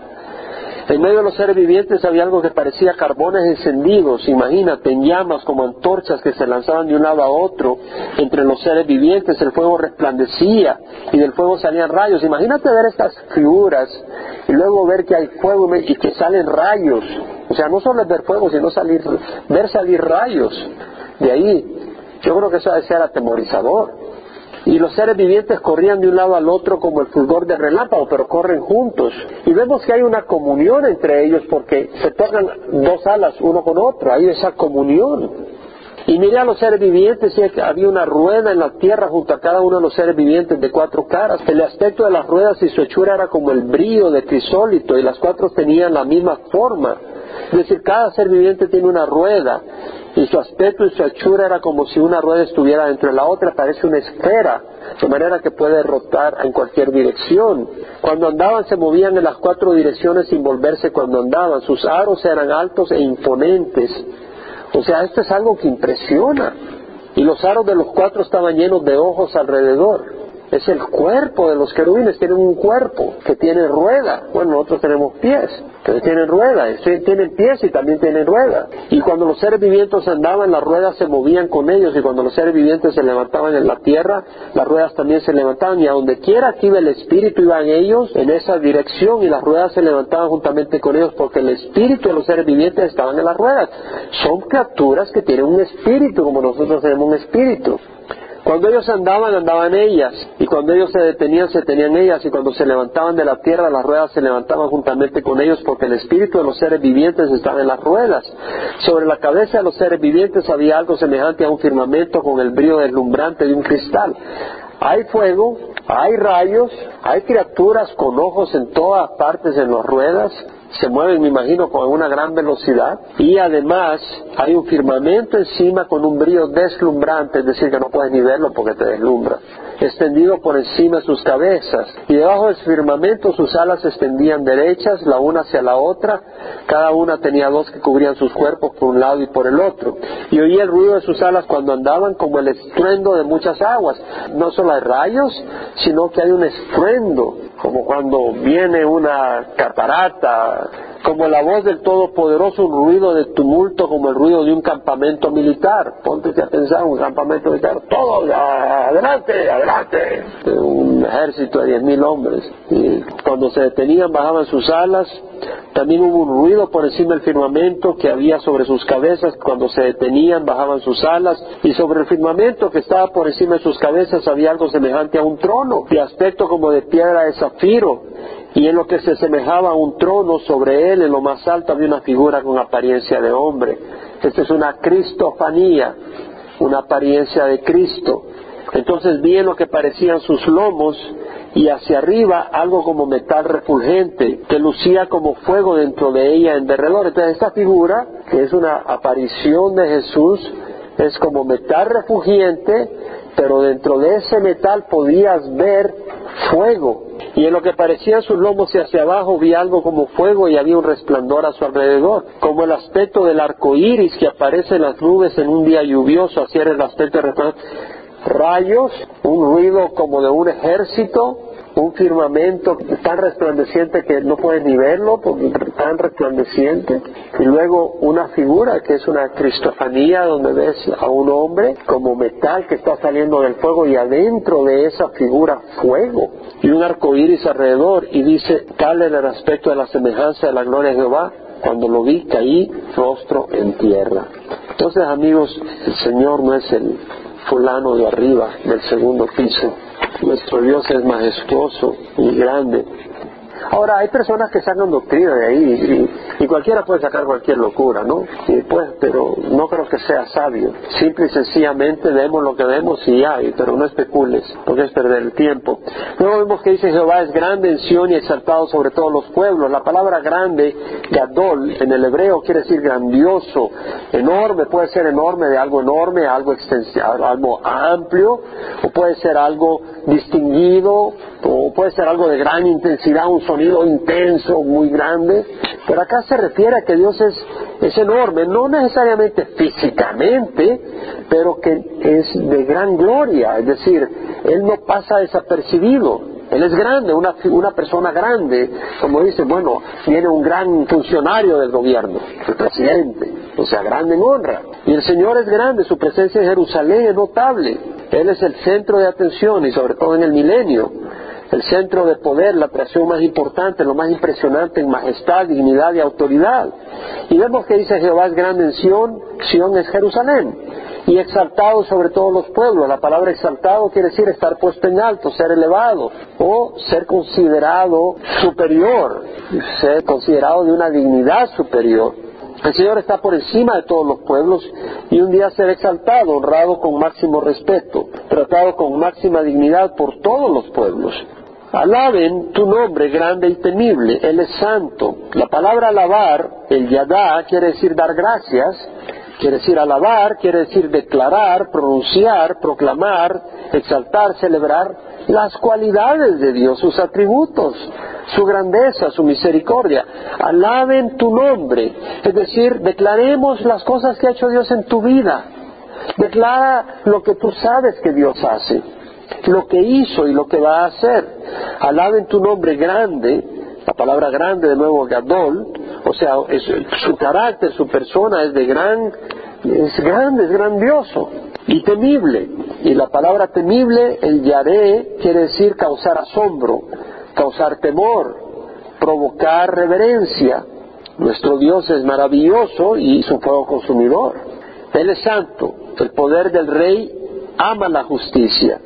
En medio de los seres vivientes había algo que parecía carbones encendidos, imagínate, en llamas como antorchas que se lanzaban de un lado a otro entre los seres vivientes, el fuego resplandecía y del fuego salían rayos. Imagínate ver estas figuras y luego ver que hay fuego y que salen rayos. O sea, no solo es ver fuego, sino salir, ver salir rayos. De ahí, yo creo que eso debe ser atemorizador y los seres vivientes corrían de un lado al otro como el fulgor del relámpago, pero corren juntos. Y vemos que hay una comunión entre ellos porque se tocan dos alas uno con otro, hay esa comunión. Y miré a los seres vivientes y había una rueda en la tierra junto a cada uno de los seres vivientes de cuatro caras. El aspecto de las ruedas y su hechura era como el brillo de crisólito y las cuatro tenían la misma forma. Es decir, cada ser viviente tiene una rueda y su aspecto y su hechura era como si una rueda estuviera dentro de la otra, parece una esfera, de manera que puede rotar en cualquier dirección. Cuando andaban se movían en las cuatro direcciones sin volverse cuando andaban, sus aros eran altos e imponentes. O sea, esto es algo que impresiona. Y los aros de los cuatro estaban llenos de ojos alrededor. Es el cuerpo de los querubines, tienen un cuerpo que tiene rueda. Bueno, nosotros tenemos pies, pero tienen rueda, tienen pies y también tienen rueda. Y cuando los seres vivientes andaban, las ruedas se movían con ellos, y cuando los seres vivientes se levantaban en la tierra, las ruedas también se levantaban, y a donde quiera que iba el espíritu, iban ellos en esa dirección, y las ruedas se levantaban juntamente con ellos, porque el espíritu de los seres vivientes estaban en las ruedas. Son criaturas que tienen un espíritu, como nosotros tenemos un espíritu. Cuando ellos andaban, andaban ellas, y cuando ellos se detenían, se tenían ellas, y cuando se levantaban de la tierra, las ruedas se levantaban juntamente con ellos, porque el espíritu de los seres vivientes estaba en las ruedas. Sobre la cabeza de los seres vivientes había algo semejante a un firmamento con el brillo deslumbrante de un cristal. Hay fuego, hay rayos, hay criaturas con ojos en todas partes en las ruedas, se mueven, me imagino, con una gran velocidad. Y además hay un firmamento encima con un brillo deslumbrante, es decir, que no puedes ni verlo porque te deslumbra extendido por encima de sus cabezas, y debajo del firmamento sus alas se extendían derechas, la una hacia la otra, cada una tenía dos que cubrían sus cuerpos por un lado y por el otro, y oía el ruido de sus alas cuando andaban como el estruendo de muchas aguas. No solo hay rayos, sino que hay un estruendo, como cuando viene una catarata, como la voz del Todopoderoso, un ruido de tumulto como el ruido de un campamento militar. Ponte a pensar, un campamento militar, todo, adelante, adelante. Un ejército de diez mil hombres. Y cuando se detenían, bajaban sus alas. También hubo un ruido por encima del firmamento que había sobre sus cabezas. Cuando se detenían, bajaban sus alas. Y sobre el firmamento que estaba por encima de sus cabezas había algo semejante a un trono, de aspecto como de piedra de zafiro y en lo que se semejaba a un trono sobre él, en lo más alto había una figura con apariencia de hombre. Esta es una cristofanía, una apariencia de Cristo. Entonces vi en lo que parecían sus lomos y hacia arriba algo como metal refulgente que lucía como fuego dentro de ella en derredor. Entonces esta figura, que es una aparición de Jesús, es como metal refulgente, pero dentro de ese metal podías ver fuego y en lo que parecían sus lomos y hacia abajo vi algo como fuego y había un resplandor a su alrededor, como el aspecto del arco iris que aparece en las nubes en un día lluvioso, así era el aspecto del resplandor. Rayos, un ruido como de un ejército, un firmamento tan resplandeciente que no puedes ni verlo, porque tan resplandeciente, y luego una figura que es una cristofanía donde ves a un hombre como metal que está saliendo del fuego y adentro de esa figura fuego y un arco iris alrededor y dice tal era el aspecto de la semejanza de la gloria de Jehová cuando lo vi caí rostro en tierra entonces amigos el Señor no es el fulano de arriba del segundo piso nuestro Dios es majestuoso y grande. Ahora, hay personas que sacan doctrina de ahí y, cualquiera puede sacar cualquier locura, ¿no? Y pues, pero no creo que sea sabio. Simple y sencillamente vemos lo que vemos y hay, pero no especules, porque es perder el tiempo. Luego vemos que dice Jehová es grande en Sion y exaltado sobre todos los pueblos. La palabra grande, gadol, en el hebreo quiere decir grandioso, enorme, puede ser enorme de algo enorme, algo, algo amplio, o puede ser algo distinguido, o puede ser algo de gran intensidad, un sonido intenso, muy grande, pero acá se refiere a que Dios es, es enorme, no necesariamente físicamente, pero que es de gran gloria, es decir, Él no pasa desapercibido, Él es grande, una, una persona grande, como dice, bueno, tiene un gran funcionario del gobierno, el presidente, o sea, grande en honra. Y el Señor es grande, su presencia en Jerusalén es notable. Él es el centro de atención y sobre todo en el milenio el centro de poder, la atracción más importante, lo más impresionante en majestad, dignidad y autoridad. Y vemos que dice Jehová es grande en Sión, Sión es Jerusalén, y exaltado sobre todos los pueblos. La palabra exaltado quiere decir estar puesto en alto, ser elevado, o ser considerado superior, ser considerado de una dignidad superior. El Señor está por encima de todos los pueblos y un día será exaltado, honrado con máximo respeto, tratado con máxima dignidad por todos los pueblos. Alaben tu nombre grande y temible, Él es santo. La palabra alabar, el yadá, quiere decir dar gracias, quiere decir alabar, quiere decir declarar, pronunciar, proclamar, exaltar, celebrar las cualidades de Dios, sus atributos, su grandeza, su misericordia. Alaben tu nombre, es decir, declaremos las cosas que ha hecho Dios en tu vida. Declara lo que tú sabes que Dios hace lo que hizo y lo que va a hacer. Alaben tu nombre grande, la palabra grande de nuevo Gadol, o sea, su carácter, su persona es de gran, es grande, es grandioso y temible. Y la palabra temible, el yaré, quiere decir causar asombro, causar temor, provocar reverencia. Nuestro Dios es maravilloso y su fuego consumidor. Él es santo. El poder del rey ama la justicia.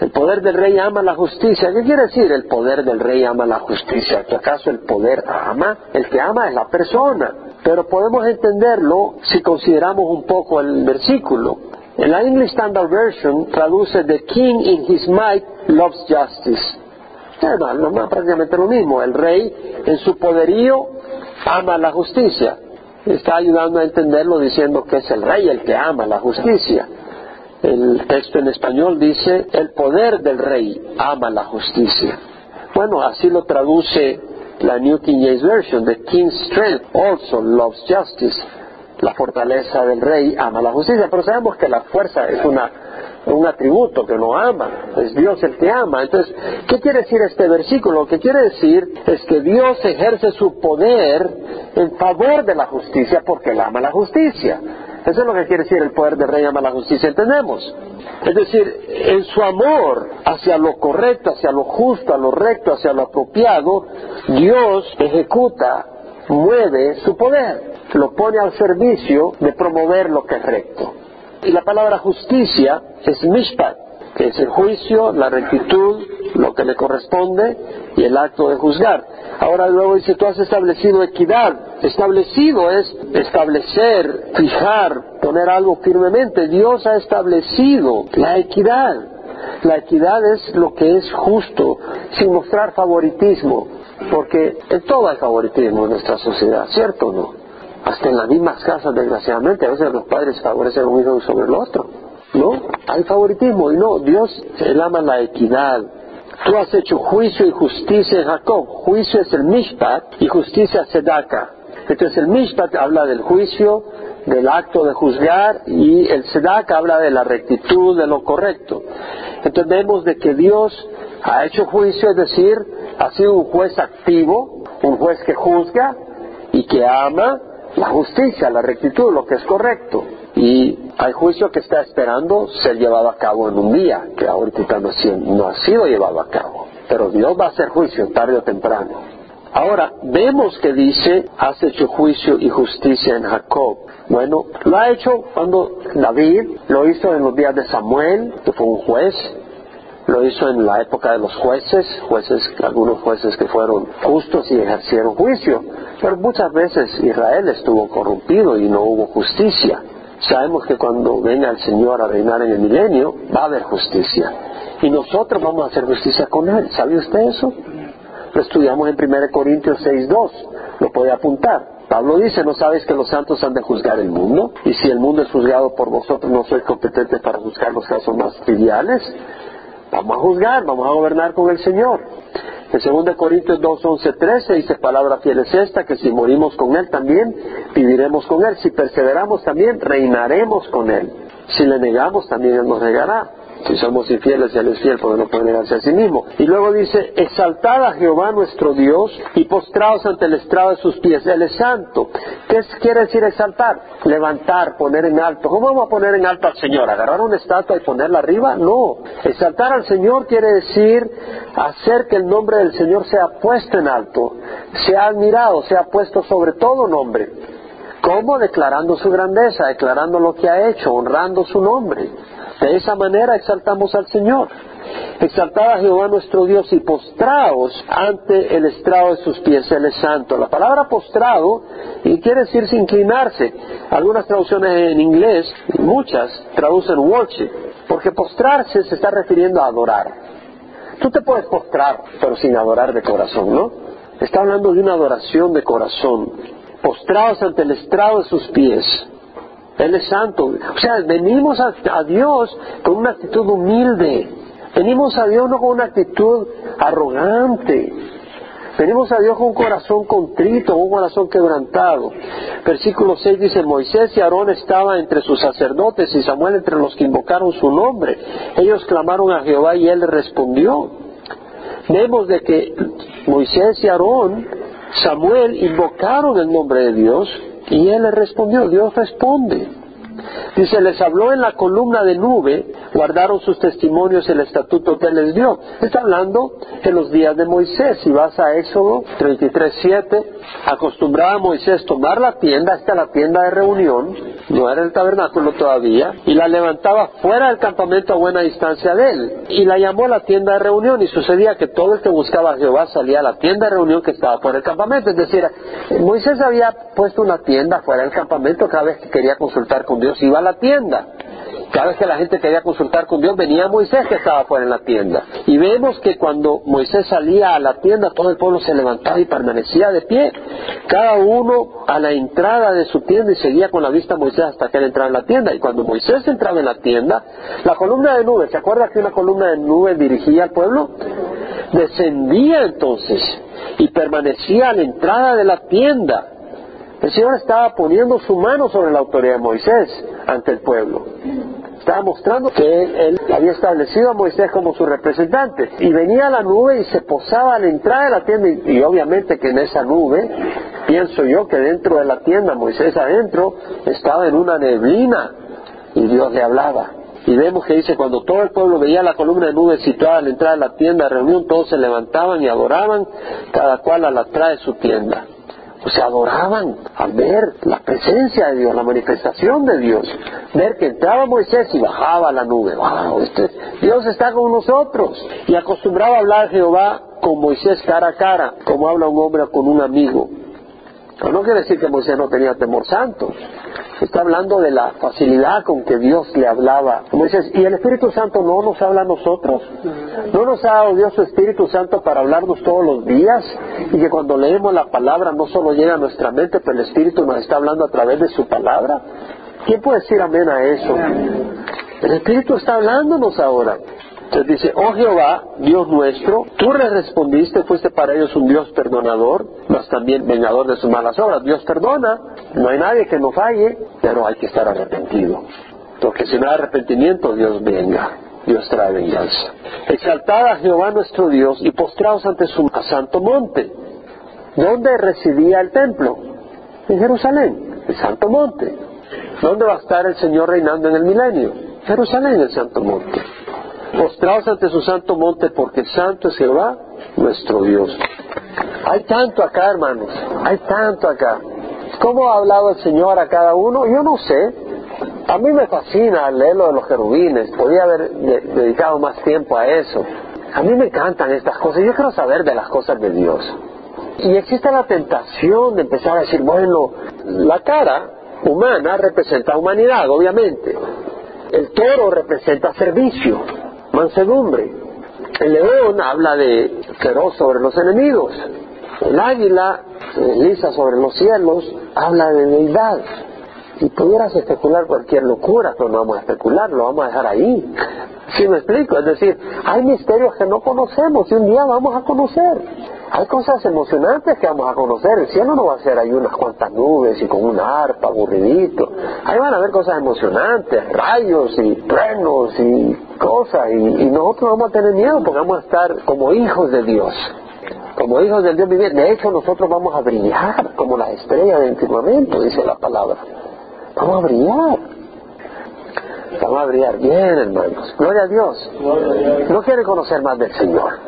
El poder del rey ama la justicia. ¿Qué quiere decir el poder del rey ama la justicia? ¿Que acaso el poder ama? El que ama es la persona. Pero podemos entenderlo si consideramos un poco el versículo. En la English Standard Version traduce The King in his might loves justice. Es prácticamente lo mismo. El rey en su poderío ama la justicia. Está ayudando a entenderlo diciendo que es el rey el que ama la justicia. El texto en español dice, el poder del rey ama la justicia. Bueno, así lo traduce la New King James Version. The king's strength also loves justice. La fortaleza del rey ama la justicia. Pero sabemos que la fuerza es una, un atributo que no ama. Es Dios el que ama. Entonces, ¿qué quiere decir este versículo? Lo que quiere decir es que Dios ejerce su poder en favor de la justicia porque él ama la justicia. Eso es lo que quiere decir el poder del rey ama la justicia, entendemos. Es decir, en su amor hacia lo correcto, hacia lo justo, a lo recto, hacia lo apropiado, Dios ejecuta, mueve su poder, lo pone al servicio de promover lo que es recto. Y la palabra justicia es mishpat, que es el juicio, la rectitud, lo que le corresponde y el acto de juzgar. Ahora luego dice, tú has establecido equidad. Establecido es establecer, fijar, poner algo firmemente. Dios ha establecido la equidad. La equidad es lo que es justo, sin mostrar favoritismo, porque en todo hay favoritismo en nuestra sociedad, ¿cierto o no? Hasta en las mismas casas, desgraciadamente, a veces los padres favorecen a un hijo sobre el otro. ¿No? Hay favoritismo y no, Dios, Él ama la equidad, Tú has hecho juicio y justicia en Jacob. Juicio es el Mishpat y justicia Sedaka. Entonces el Mishpat habla del juicio, del acto de juzgar y el Sedaka habla de la rectitud, de lo correcto. Entendemos de que Dios ha hecho juicio, es decir, ha sido un juez activo, un juez que juzga y que ama la justicia, la rectitud, lo que es correcto. Y hay juicio que está esperando ser llevado a cabo en un día, que ahorita no, no ha sido llevado a cabo. Pero Dios va a hacer juicio tarde o temprano. Ahora, vemos que dice, has hecho juicio y justicia en Jacob. Bueno, lo ha hecho cuando David lo hizo en los días de Samuel, que fue un juez, lo hizo en la época de los jueces, jueces, algunos jueces que fueron justos y ejercieron juicio, pero muchas veces Israel estuvo corrompido y no hubo justicia. Sabemos que cuando venga el Señor a reinar en el milenio, va a haber justicia. Y nosotros vamos a hacer justicia con Él. ¿Sabe usted eso? Lo estudiamos en 1 Corintios 6.2. Lo puede apuntar. Pablo dice, ¿no sabes que los santos han de juzgar el mundo? Y si el mundo es juzgado por vosotros, ¿no sois competentes para juzgar los casos más triviales? Vamos a juzgar, vamos a gobernar con el Señor. En 2 Corintios 2, 11, 13 dice, palabra fiel es esta, que si morimos con Él también, viviremos con Él. Si perseveramos también, reinaremos con Él. Si le negamos, también Él nos negará. Si somos infieles, Él es fiel porque no puede negarse a sí mismo. Y luego dice, exaltad a Jehová nuestro Dios y postraos ante el estrado de sus pies. Él es santo. ¿Qué quiere decir exaltar? Levantar, poner en alto. ¿Cómo vamos a poner en alto al Señor? ¿Agarrar una estatua y ponerla arriba? No. Exaltar al Señor quiere decir hacer que el nombre del Señor sea puesto en alto, sea admirado, sea puesto sobre todo nombre. ¿Cómo? Declarando su grandeza, declarando lo que ha hecho, honrando su nombre. De esa manera exaltamos al Señor. Exaltad a Jehová nuestro Dios y postraos ante el estrado de sus pies, Él es santo. La palabra postrado y quiere decir inclinarse. Algunas traducciones en inglés, muchas, traducen worship, porque postrarse se está refiriendo a adorar. Tú te puedes postrar, pero sin adorar de corazón, ¿no? Está hablando de una adoración de corazón. Postraos ante el estrado de sus pies. Él es santo. O sea, venimos a, Dios con una actitud humilde. Venimos a Dios no con una actitud arrogante. Venimos a Dios con un corazón contrito, un corazón quebrantado. Versículo 6 dice, Moisés y Aarón estaban entre sus sacerdotes y Samuel entre los que invocaron su nombre. Ellos clamaron a Jehová y él respondió. Vemos de que Moisés y Aarón, Samuel invocaron el nombre de Dios y él les respondió. Dios responde. Dice, les habló en la columna de nube, guardaron sus testimonios el estatuto que les dio. Está hablando en los días de Moisés. Si vas a Éxodo 33.7, acostumbraba a Moisés tomar la tienda, esta la tienda de reunión, no era el tabernáculo todavía, y la levantaba fuera del campamento a buena distancia de él. Y la llamó la tienda de reunión, y sucedía que todo el que buscaba a Jehová salía a la tienda de reunión que estaba por el campamento. Es decir, Moisés había puesto una tienda fuera del campamento cada vez que quería consultar con Dios, iba a la tienda. Cada vez que la gente quería consultar con Dios, venía Moisés que estaba fuera en la tienda. Y vemos que cuando Moisés salía a la tienda, todo el pueblo se levantaba y permanecía de pie. Cada uno a la entrada de su tienda y seguía con la vista a Moisés hasta que él entraba en la tienda. Y cuando Moisés entraba en la tienda, la columna de nube, ¿se acuerda que una columna de nube dirigía al pueblo? Descendía entonces y permanecía a la entrada de la tienda. El Señor estaba poniendo su mano sobre la autoridad de Moisés ante el pueblo. Estaba mostrando que él, había establecido a Moisés como su representante. Y venía la nube y se posaba a la entrada de la tienda. Y, obviamente que en esa nube, pienso yo que dentro de la tienda, Moisés adentro, estaba en una neblina y Dios le hablaba. Y vemos que dice, cuando todo el pueblo veía la columna de nube situada a la entrada de la tienda de reunión, todos se levantaban y adoraban, cada cual a la entrada de su tienda. O sea, adoraban al ver la presencia de Dios, la manifestación de Dios. Ver que entraba Moisés y bajaba la nube. ¡Wow! Este, Dios está con nosotros. Y acostumbraba a hablar Jehová con Moisés cara a cara, como habla un hombre con un amigo. Pero no quiere decir que Moisés no tenía temor santo. Está hablando de la facilidad con que Dios le hablaba. Dices, ¿y el Espíritu Santo no nos habla a nosotros? ¿No nos ha dado Dios su Espíritu Santo para hablarnos todos los días? Y que cuando leemos la palabra no solo llega a nuestra mente, pero el Espíritu nos está hablando a través de su palabra. ¿Quién puede decir amén a eso? El Espíritu está hablándonos ahora. Entonces dice, oh Jehová, Dios nuestro, tú le respondiste, fuiste para ellos un Dios perdonador, mas también vengador de sus malas obras. Dios perdona, no hay nadie que no falle, pero hay que estar arrepentido. Porque si no hay arrepentimiento, Dios venga. Dios trae venganza. Exaltad a Jehová nuestro Dios y postraos ante su santo monte. ¿Dónde residía el templo? En Jerusalén, el santo monte. ¿Dónde va a estar el Señor reinando en el milenio? Jerusalén, el santo monte postraos ante su santo monte, porque santo es Jehová, nuestro Dios. Hay tanto acá, hermanos, hay tanto acá. ¿Cómo ha hablado el Señor a cada uno? Yo no sé. A mí me fascina leer lo de los querubines. Podría haber dedicado más tiempo a eso. A mí me encantan estas cosas. Yo quiero saber de las cosas de Dios. Y existe la tentación de empezar a decir, bueno, la cara humana representa humanidad, obviamente. El toro representa servicio mansedumbre. El león habla de feroz sobre los enemigos. El águila, lisa sobre los cielos, habla de deidad. Y pudieras especular cualquier locura, pero no vamos a especular, lo vamos a dejar ahí. ¿Sí me explico? Es decir, hay misterios que no conocemos y un día vamos a conocer. Hay cosas emocionantes que vamos a conocer. El cielo no va a ser ahí unas cuantas nubes y con una arpa aburridito. Ahí van a haber cosas emocionantes, rayos y truenos y cosas. Y, nosotros vamos a tener miedo porque vamos a estar como hijos de Dios. Como hijos del Dios vivir. De hecho, nosotros vamos a brillar como las estrellas del firmamento, dice la palabra. Vamos a brillar. Vamos a brillar bien, hermanos. Gloria a Dios. No quiere conocer más del Señor.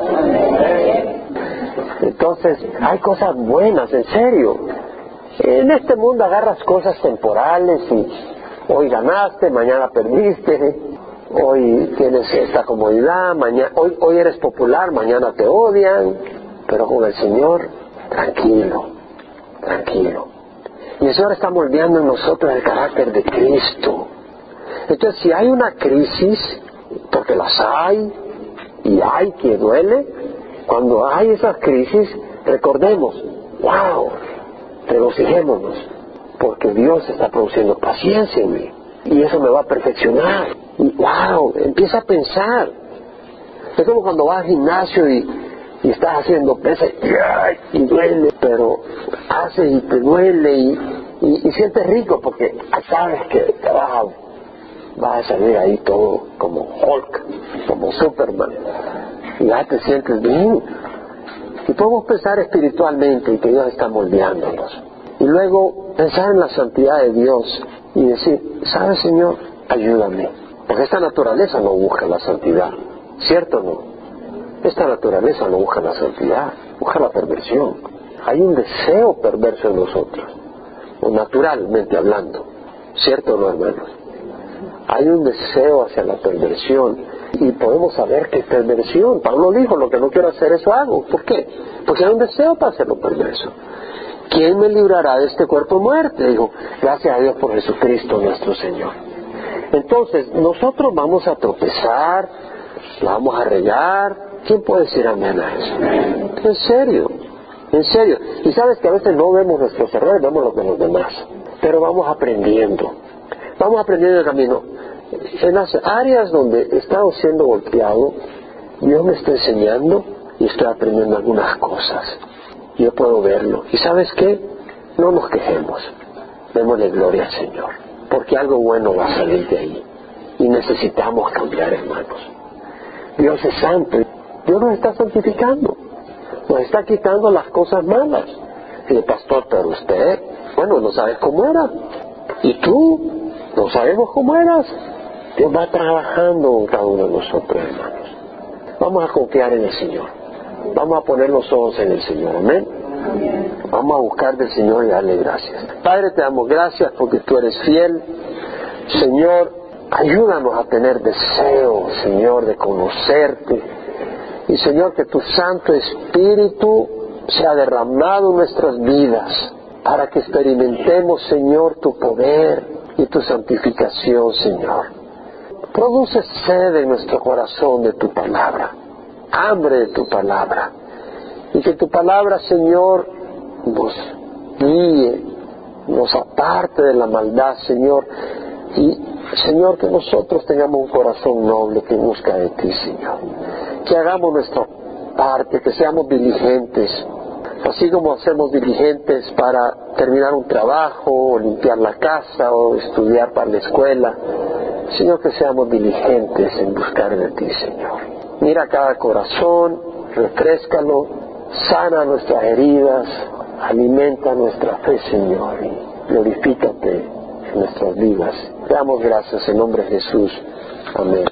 Entonces, hay cosas buenas, en serio. En este mundo agarras cosas temporales y hoy ganaste, mañana perdiste, hoy tienes esta comodidad, mañana, hoy, hoy eres popular, mañana te odian, pero con el Señor, tranquilo, tranquilo. Y el Señor está moldeando en nosotros el carácter de Cristo. Entonces, si hay una crisis, porque las hay, y hay que duele, cuando hay esas crisis, recordemos, wow, regocijémonos, porque Dios está produciendo paciencia en mí, y eso me va a perfeccionar. Y wow, empieza a pensar. Es como cuando vas al gimnasio y, y estás haciendo pesas y, duele, pero haces y te duele y, y, sientes rico porque sabes que te vas a, vas a salir ahí todo como Hulk, como Superman y ya te sientes bien. Y podemos pensar espiritualmente y que Dios está moldeándonos. Y luego pensar en la santidad de Dios y decir, ¿sabes Señor? Ayúdame. Porque esta naturaleza no busca la santidad. ¿Cierto o no? Esta naturaleza no busca la santidad, busca la perversión. Hay un deseo perverso en nosotros, o naturalmente hablando. ¿Cierto o no, hermanos? Hay un deseo hacia la perversión y podemos saber que es perversión. Pablo dijo, lo que no quiero hacer eso hago. ¿Por qué? Porque hay un deseo para hacerlo perverso. ¿Quién me librará de este cuerpo muerte? Dijo, gracias a Dios por Jesucristo nuestro Señor. Entonces, nosotros vamos a tropezar, vamos a regar. ¿Quién puede decir amén a eso? En serio, en serio. Y sabes que a veces no vemos nuestros errores, vemos los de los demás. Pero vamos aprendiendo. Vamos aprendiendo el camino en las áreas donde he estado siendo golpeado, Dios me está enseñando y estoy aprendiendo algunas cosas. Yo puedo verlo. ¿Y sabes qué? No nos quejemos. Démosle gloria al Señor. Porque algo bueno va a salir de ahí. Y necesitamos cambiar, hermanos. Dios es santo. Dios nos está santificando. Nos está quitando las cosas malas. Y el pastor, pero usted, bueno, no sabes cómo era. ¿Y tú? No sabemos cómo eras. Dios va trabajando en cada uno de nosotros, hermanos. Vamos a confiar en el Señor. Vamos a poner los ojos en el Señor. Amén. Vamos a buscar del Señor y darle gracias. Padre, te damos gracias porque tú eres fiel. Señor, ayúdanos a tener deseo, Señor, de conocerte. Y Señor, que tu Santo Espíritu sea derramado en nuestras vidas para que experimentemos, Señor, tu poder y tu santificación, Señor. Produce sed en nuestro corazón de tu palabra, hambre de tu palabra. Y que tu palabra, Señor, nos guíe, nos aparte de la maldad, Señor. Y, Señor, que nosotros tengamos un corazón noble que busca de ti, Señor. Que hagamos nuestra parte, que seamos diligentes, así como hacemos diligentes para terminar un trabajo, o limpiar la casa, o estudiar para la escuela. Señor, que seamos diligentes en buscar de ti, Señor. Mira cada corazón, refrescalo, sana nuestras heridas, alimenta nuestra fe, Señor, y glorifícate en nuestras vidas. Damos gracias en nombre de Jesús. Amén.